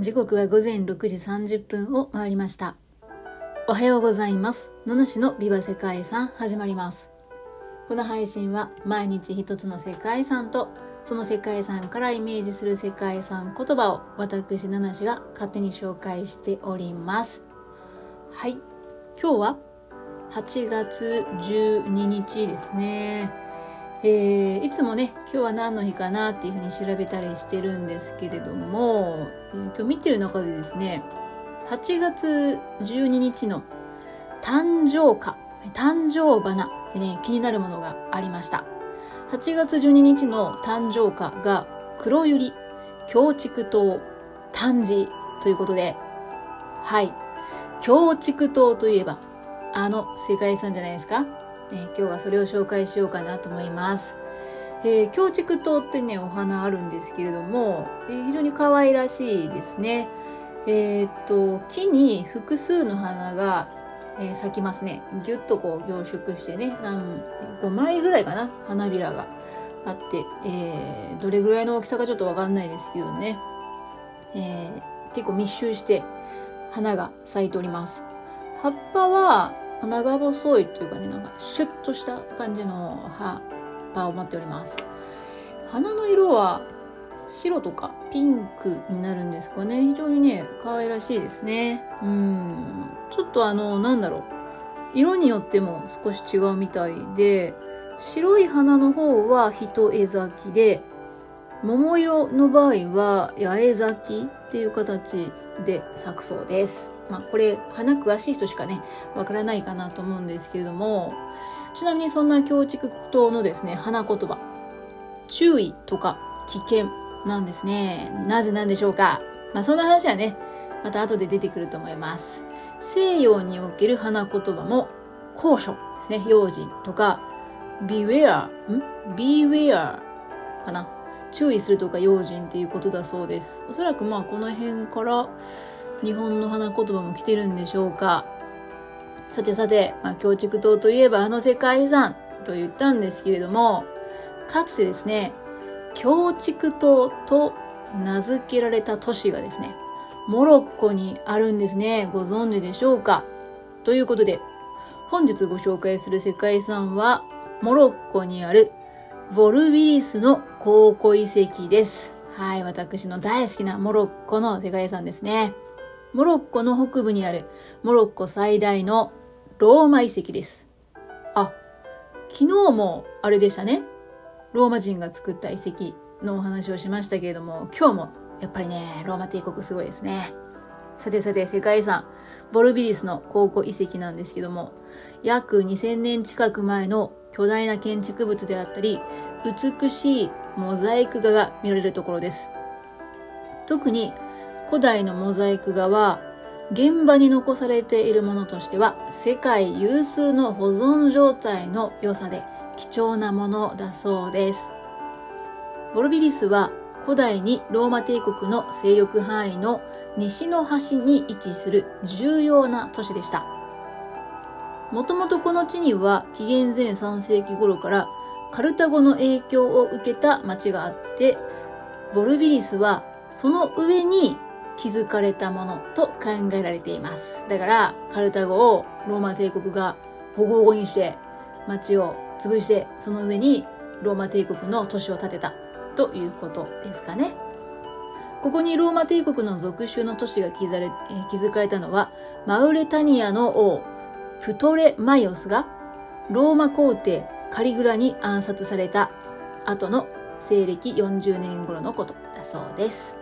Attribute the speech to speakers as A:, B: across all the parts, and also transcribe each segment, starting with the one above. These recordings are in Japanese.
A: 時刻は午前6時30分を回りました。おはようございます。野主のビバ世界遺産始まります。この配信は毎日一つの世界遺産とその世界遺産からイメージする世界遺産言葉を私ナナシが勝手に紹介しております。はい。今日は8月12日ですね。えー、いつもね、今日は何の日かなっていうふうに調べたりしてるんですけれども、えー今日見てる中でですね、8月12日の誕生花、誕生花でね、気になるものがありました。8月12日の誕生花が黒百合、京畜島、丹治ということで、はい。京畜島といえば、あの世界遺産じゃないですか？え今日はそれを紹介しようかなと思います。えー、京畜島ってね、お花あるんですけれども、えー非常に可愛らしいですね。えーっと、木に複数の花が、えー咲きますね。ぎゅっとこう凝縮してね、何、5枚ぐらいかな、花びらがあって、えーどれぐらいの大きさかちょっとわかんないですけどね。えー結構密集して花が咲いております。葉っぱは長細いというかね、なんかシュッとした感じの葉っぱを持っております。花の色は白とかピンクになるんですかね。非常にね、可愛らしいですね。うん。ちょっとあの、なんだろう。色によっても少し違うみたいで、白い花の方は一重咲きで、桃色の場合は八重咲きっていう形で咲くそうです。まあこれ花詳しい人しかね、わからないかなと思うんですけれども、ちなみにそんな京畜島のですね、花言葉、注意とか危険なんですね。なぜなんでしょうか。まあそんな話はね、また後で出てくると思います。西洋における花言葉も、高所ですね、用心とか、beware、ん？beware かな。注意するとか用心っていうことだそうです。おそらくまあこの辺から日本の花言葉も来てるんでしょうか。さてさて、まあ、京畜島といえばあの世界遺産と言ったんですけれども、かつてですね、京畜島と名付けられた都市がですね、モロッコにあるんですね。ご存知でしょうかということで、本日ご紹介する世界遺産は、モロッコにあるボルビリスの考古遺跡です。はい、私の大好きなモロッコの世界遺産ですね。モロッコの北部にあるモロッコ最大のローマ遺跡です。あ、昨日もあれでしたね。ローマ人が作った遺跡のお話をしましたけれども、今日もやっぱりね、ローマ帝国すごいですね。さてさて、世界遺産、ボルビリスの考古遺跡なんですけども、約2000年近く前の巨大な建築物であったり、美しいモザイク画が見られるところです。特に古代のモザイク画は、現場に残されているものとしては、世界有数の保存状態の良さで貴重なものだそうです。ボルビリスは古代にローマ帝国の勢力範囲の西の端に位置する重要な都市でした。もともとこの地には紀元前3世紀頃からカルタゴの影響を受けた町があって、ボルビリスはその上に築かれたものと考えられています。だから、カルタゴをローマ帝国がボコボコにして、町を潰して、その上にローマ帝国の都市を建てたということですかね。ここにローマ帝国の属州の都市が築かれたのは、マウレタニアの王、プトレマイオスがローマ皇帝カリグラに暗殺された後の西暦40年頃のことだそうです。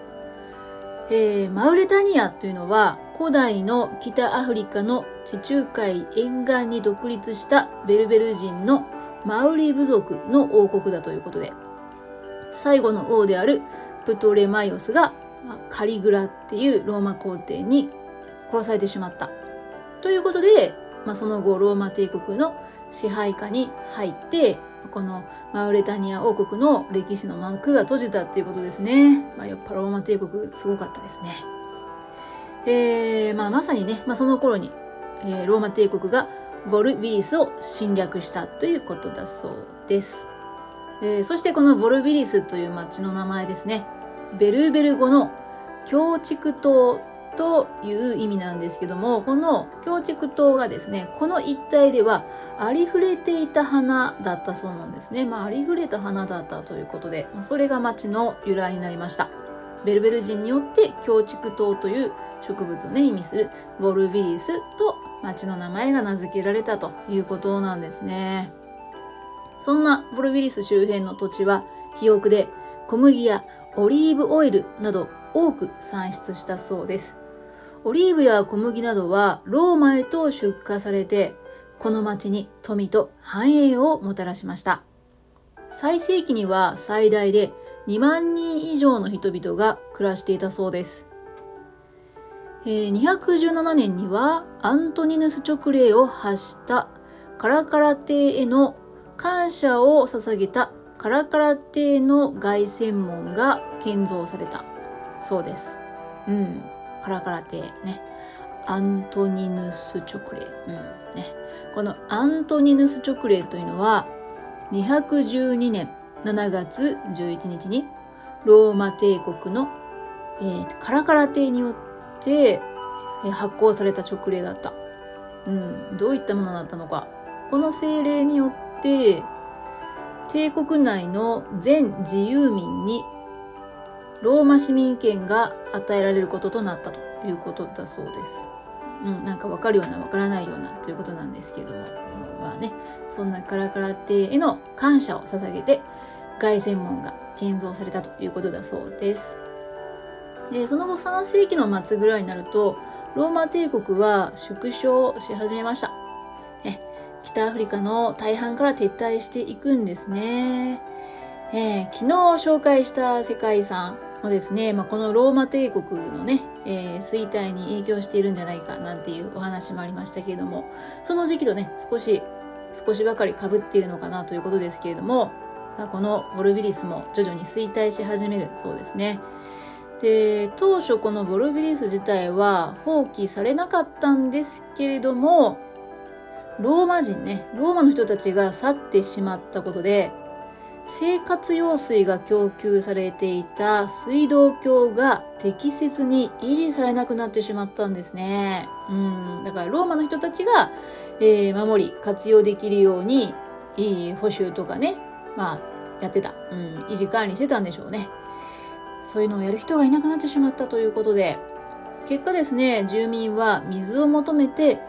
A: えーマウレタニアというのは古代の北アフリカの地中海沿岸に独立したベルベル人のマウリ部族の王国だということで、最後の王であるプトレマイオスがカリグラっていうローマ皇帝に殺されてしまった。ということで、まあ、その後ローマ帝国の支配下に入って、このマウレタニア王国の歴史の幕が閉じたっていうことですね。まあ、やっぱローマ帝国すごかったですね。えー、まあまさにね、まあその頃に、えーローマ帝国がボルビリスを侵略したということだそうです。えーそしてこのボルビリスという町の名前ですね。ベルベル語の京畜島という意味なんですけども、この京畜島がですね、この一帯ではありふれていた花だったそうなんですね。まあ、ありふれた花だったということで、まあ、それが町の由来になりました。ベルベル人によって京畜島という植物をね、意味するボルビリスと町の名前が名付けられたということなんですね。そんなボルビリス周辺の土地は肥沃で小麦やオリーブオイルなど多く産出したそうです。オリーブや小麦などはローマへと出荷されて、この町に富と繁栄をもたらしました。最盛期には最大で2万人以上の人々が暮らしていたそうです。217年にはアントニヌス勅令を発したカラカラ帝への感謝を捧げたカラカラ帝の凱旋門が建造されたそうです。うん。カラカラ帝ね。アントニヌス直令。うん。ね。このアントニヌス直令というのは、212年7月11日に、ローマ帝国の、えー、カラカラ帝によって、発行された直令だった。うん。どういったものだったのか。この政令によって、帝国内の全自由民にローマ市民権が与えられることとなったということだそうです。うん、なんかわかるようなわからないようなということなんですけども、まあね、そんなカラカラ帝への感謝を捧げて、凱旋門が建造されたということだそうです。でその後3世紀の末ぐらいになると、ローマ帝国は縮小し始めました。ね、北アフリカの大半から撤退していくんですね。えー、昨日紹介した世界遺産もですね、まあ、このローマ帝国のね、えー、衰退に影響しているんじゃないかなんていうお話もありましたけれども、その時期とね、少し、少しばかり被っているのかなということですけれども、まあ、このボルビリスも徐々に衰退し始めるそうですね。で、当初このボルビリス自体は放棄されなかったんですけれども、ローマ人ね、ローマの人たちが去ってしまったことで、生活用水が供給されていた水道橋が適切に維持されなくなってしまったんですね。うん。だからローマの人たちが、えー、守り、活用できるように、いい補修とかね、まあ、やってた。うん。維持管理してたんでしょうね。そういうのをやる人がいなくなってしまったということで、結果ですね、住民は水を求めて、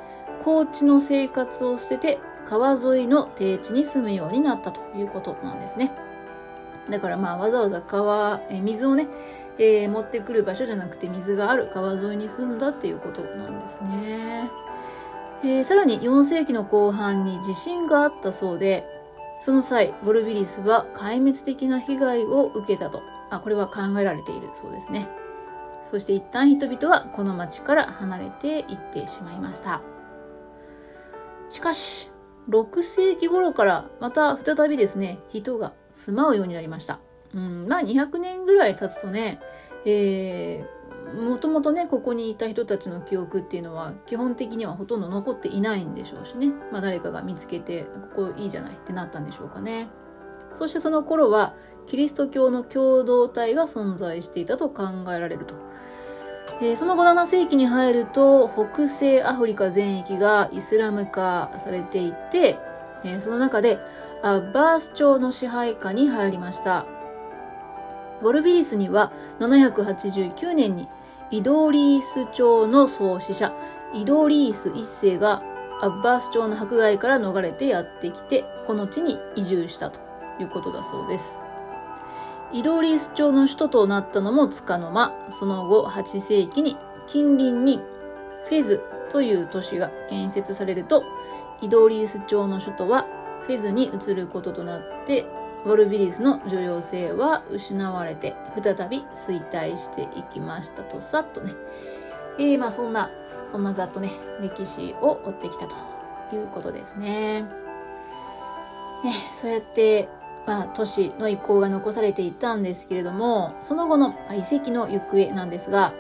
A: 高地の生活を捨てて川沿いの低地に住むようになったということなんですね。だからまあわざわざ川、え水をね、えー、持ってくる場所じゃなくて水がある川沿いに住んだっていうことなんですね。えー、さらに4世紀の後半に地震があったそうで、その際、ボルビリスは壊滅的な被害を受けたと。あ、これは考えられているそうですね。そして一旦人々はこの町から離れていってしまいました。しかし、6世紀頃からまた再びですね、人が住まうようになりました。うん、まあ200年ぐらい経つとね、えー、もともとね、ここにいた人たちの記憶っていうのは基本的にはほとんど残っていないんでしょうしね。まあ誰かが見つけて、ここいいじゃないってなったんでしょうかね。そしてその頃は、キリスト教の共同体が存在していたと考えられると。え、その後7世紀に入ると北西アフリカ全域がイスラム化されていて、え、その中でアッバース朝の支配下に入りました。ボルビリスには789年にイドリース朝の創始者イドリース一世がアッバース朝の迫害から逃れてやってきてこの地に移住したということだそうです。イドリース朝の首都となったのもつかの間、その後8世紀に近隣にフェズという都市が建設されると、イドリース朝の首都はフェズに移ることとなって、ウォルビリスの重要性は失われて、再び衰退していきましたと、さっとね。えー、まあそんな、そんなざっとね、歴史を追ってきたということですね。ね、そうやってまあ、都市の遺構が残されていたんですけれども、その後の遺跡の行方なんですが、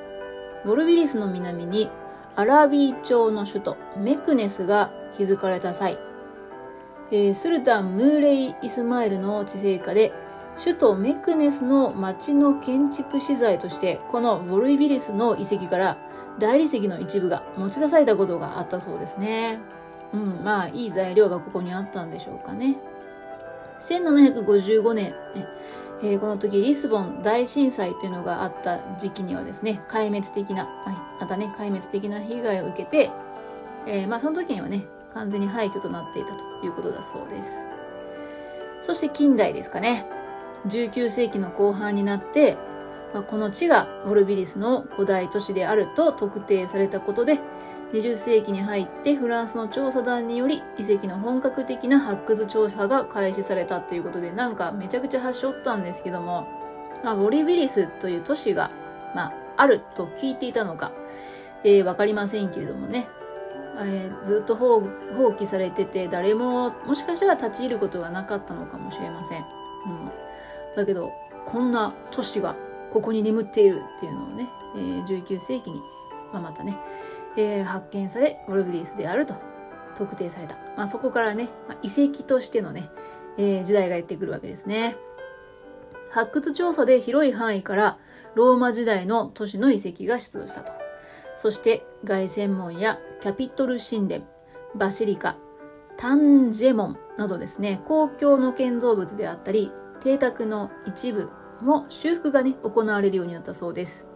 A: ボルビリスの南にアラビー朝の首都メクネスが築かれた際、えー、スルタン・ムーレイ・イスマイルの治世下で首都メクネスの町の建築資材としてこのボルビリスの遺跡から大理石の一部が持ち出されたことがあったそうですね。うん、まあいい材料がここにあったんでしょうかね。1755年、えー、この時リスボン大震災というのがあった時期にはですね、壊滅的な、またね、壊滅的な被害を受けて、えー、まあその時にはね、完全に廃墟となっていたということだそうです。そして近代ですかね。19世紀の後半になって、まあ、この地がボルビリスの古代都市であると特定されたことで、20世紀に入ってフランスの調査団により遺跡の本格的な発掘調査が開始されたっていうことで、なんかめちゃくちゃ発祥ったんですけども、まあ、ボリビリスという都市が、まあ、あると聞いていたのか、えー、わかりませんけれどもね、えー、ずっと放棄されてて、誰ももしかしたら立ち入ることがなかったのかもしれません。うん、だけど、こんな都市がここに眠っているっていうのをね、えー、19世紀に、まあ、またね、え、発見され、ウォルビリスであると特定された。まあ、そこからね、まあ、遺跡としてのね、えー、時代がやってくるわけですね。発掘調査で広い範囲からローマ時代の都市の遺跡が出土したと。そして凱旋門やキャピトル神殿、バシリカ、タンジェモンなどですね、公共の建造物であったり、邸宅の一部も修復がね、行われるようになったそうです。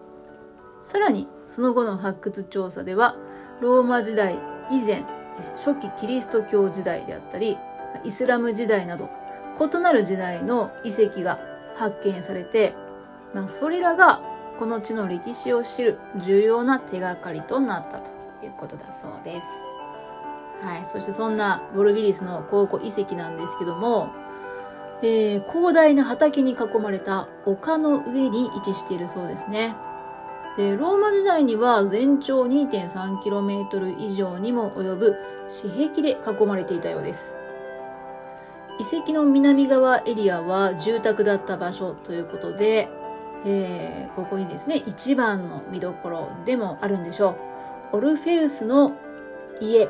A: さらに、その後の発掘調査では、ローマ時代以前、初期キリスト教時代であったり、イスラム時代など、異なる時代の遺跡が発見されて、まあ、それらがこの地の歴史を知る重要な手がかりとなったということだそうです。はい。そしてそんなボルビリスの考古遺跡なんですけども、えー、広大な畑に囲まれた丘の上に位置しているそうですね。で、ローマ時代には全長 2.3km 以上にも及ぶ私壁で囲まれていたようです。遺跡の南側エリアは住宅だった場所ということで、えー、ここにですね、一番の見どころでもあるんでしょう。オルフェウスの家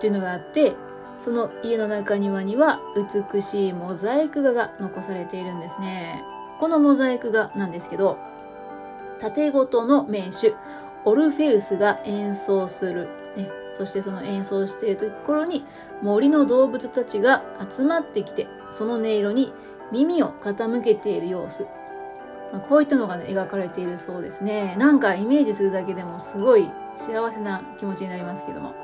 A: というのがあって、その家の中庭には美しいモザイク画が残されているんですね。このモザイク画なんですけど、縦ごとの名手、オルフェウスが演奏する。ね、そしてその演奏しているところに森の動物たちが集まってきて、その音色に耳を傾けている様子。まあ、こういったのが、ね、描かれているそうですね。なんかイメージするだけでもすごい幸せな気持ちになりますけども。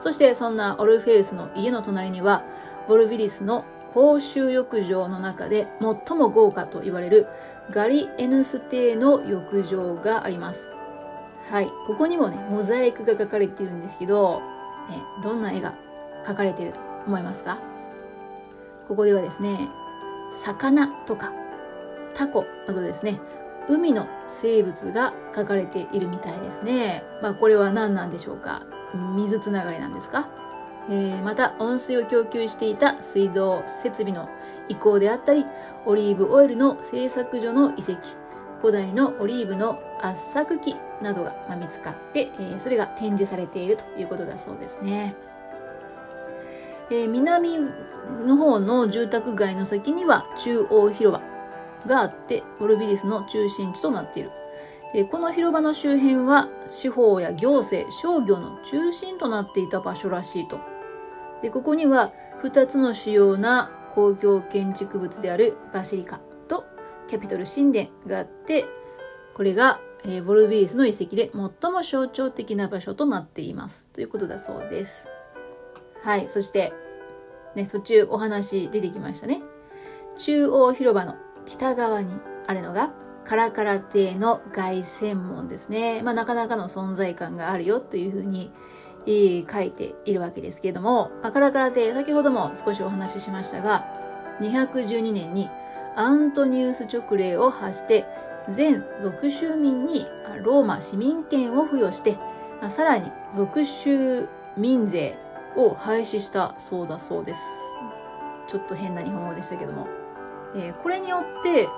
A: そしてそんなオルフェウスの家の隣には、ボルビリスの公衆浴場の中で最も豪華と言われるガリエヌス邸の浴場があります。はい。ここにもね、モザイクが描かれているんですけど、ね、どんな絵が描かれていると思いますか？ここではですね、魚とかタコなどですね、海の生物が描かれているみたいですね。まあこれは何なんでしょうか？水つながりなんですか、えー、また温水を供給していた水道設備の移行であったりオリーブオイルの製作所の遺跡古代のオリーブの圧搾機などが見つかって、えー、それが展示されているということだそうですね。えー、南の方の住宅街の先には中央広場があってボルビリスの中心地となっているでこの広場の周辺は司法や行政、商業の中心となっていた場所らしいと。で、ここには2つの主要な公共建築物であるバシリカとキャピトル神殿があって、これが、ボルビリスの遺跡で最も象徴的な場所となっています。ということだそうです。はい。そして、ね、途中お話出てきましたね。中央広場の北側にあるのがカラカラ亭の凱旋門ですね。まあ、なかなかの存在感があるよというふうに、書いているわけですけれども、カラカラ亭、先ほども少しお話ししましたが、212年にアントニウス勅令を発して、全属州民にローマ市民権を付与して、さらに属州民税を廃止したそうだそうです。ちょっと変な日本語でしたけども。えー、これによって、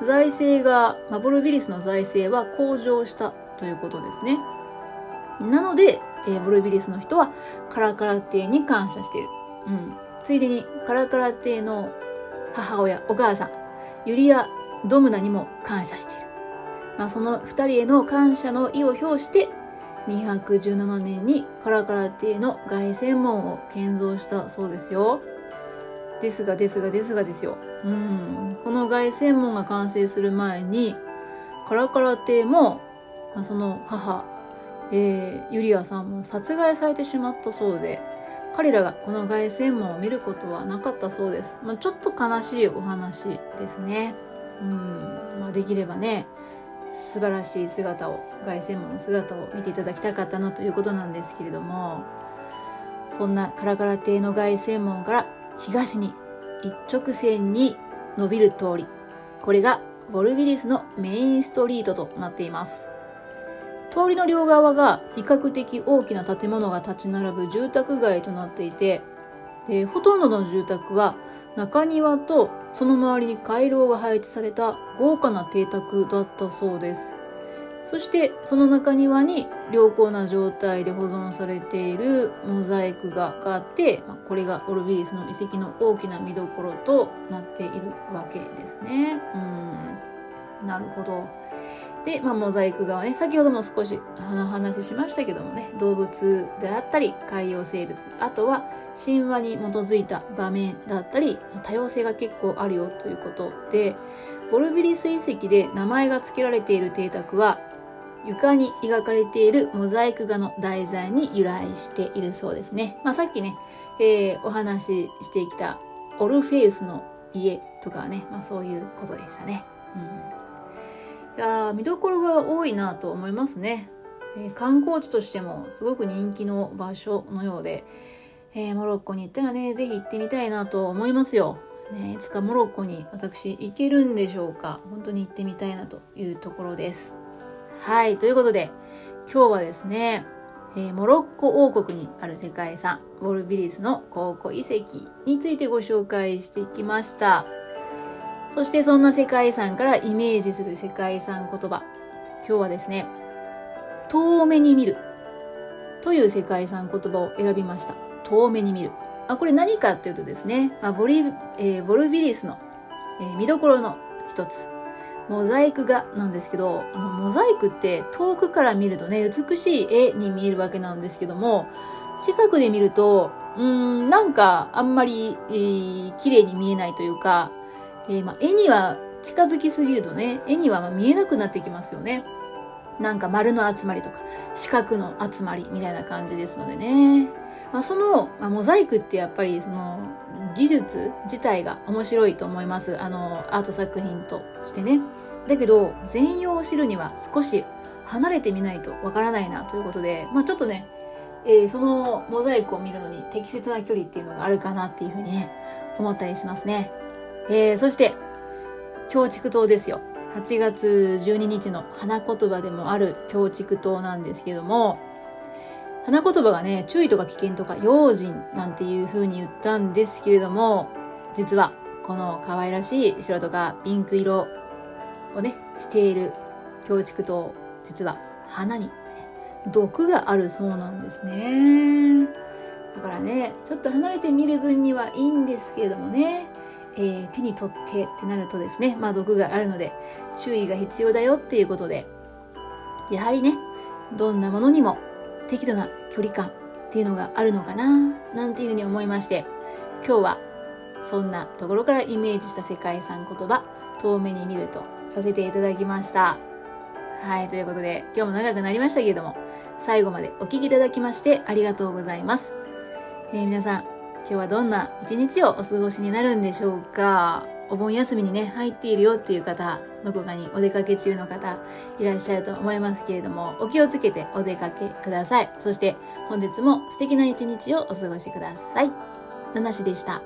A: 財政が、まあ、ボルビリスの財政は向上したということですね。なので、えー、ボルビリスの人はカラカラ帝に感謝している。うん。ついでに、カラカラ帝の母親、お母さん、ユリア・ドムナにも感謝している。まあ、その二人への感謝の意を表して、217年にカラカラ邸の凱旋門を建造したそうですよ。ですがですがですがですよ。うん。この凱旋門が完成する前に、カラカラ邸も、まあ、その母、えー、ユリアさんも殺害されてしまったそうで、彼らがこの凱旋門を見ることはなかったそうです。まあ、ちょっと悲しいお話ですね。うん。まあ、できればね、素晴らしい姿を凱旋門の姿を見ていただきたかったなということなんですけれどもそんなカラカラ邸の凱旋門から東に一直線に伸びる通りこれがボルビリスのメインストリートとなっています通りの両側が比較的大きな建物が立ち並ぶ住宅街となっていてでほとんどの住宅は中庭とその周りに回廊が配置された豪華な邸宅だったそうです。そしてその中庭に良好な状態で保存されているモザイク画があって、これがオルビリスの遺跡の大きな見どころとなっているわけですね。うん。なるほど。で、まあ、モザイク画はね、先ほども少しお話ししましたけどもね、動物であったり、海洋生物、あとは神話に基づいた場面だったり、多様性が結構あるよということで、ボルビリス遺跡で名前が付けられている邸宅は、床に描かれているモザイク画の題材に由来しているそうですね。まあ、さっきね、えー、お話ししてきたオルフェウスの家とかはね、まあ、そういうことでしたね。うんや見どころが多いなと思いますね、えー、観光地としてもすごく人気の場所のようで、えー、モロッコに行ったらね、ぜひ行ってみたいなと思いますよ。ね、いつかモロッコに私行けるんでしょうか本当に行ってみたいなというところです。はい、ということで、今日はですね、えー、モロッコ王国にある世界遺産、ウォルビリスの考古遺跡についてご紹介していきました。そしてそんな世界遺産からイメージする世界遺産言葉。今日はですね、遠目に見るという世界遺産言葉を選びました。遠目に見る。あ、これ何かっていうとですね、まあ、ボリ、えー、ボルビリスの、えー、見どころの一つ。モザイク画なんですけど、あのモザイクって遠くから見るとね、美しい絵に見えるわけなんですけども、近くで見ると、うん、なんかあんまり、えー、綺麗に見えないというか、えー、まあ、絵には近づきすぎるとね、絵にはま見えなくなってきますよね。なんか丸の集まりとか、四角の集まりみたいな感じですのでね。まあ、その、まあ、モザイクってやっぱりその技術自体が面白いと思います。あの、アート作品としてね。だけど、全容を知るには少し離れてみないとわからないなということで、まあちょっとね、えー、そのモザイクを見るのに適切な距離っていうのがあるかなっていうふうにね、思ったりしますね。えー、そして、京畜島ですよ。8月12日の花言葉でもある京畜島なんですけども、花言葉がね、注意とか危険とか用心なんていう風に言ったんですけれども、実はこの可愛らしい白とかピンク色をね、している京畜島、実は花に毒があるそうなんですね。だからね、ちょっと離れてみる分にはいいんですけれどもね、えー、手に取ってってなるとですね、まあ毒があるので注意が必要だよっていうことで、やはりね、どんなものにも適度な距離感っていうのがあるのかな、なんていうふうに思いまして、今日はそんなところからイメージした世界遺産言葉、遠目に見るとさせていただきました。はい、ということで、今日も長くなりましたけれども、最後までお聴きいただきましてありがとうございます。えー、皆さん、今日はどんな一日をお過ごしになるんでしょうか？お盆休みにね、入っているよっていう方、どこかにお出かけ中の方いらっしゃると思いますけれども、お気をつけてお出かけください。そして本日も素敵な一日をお過ごしください。ナナシでした。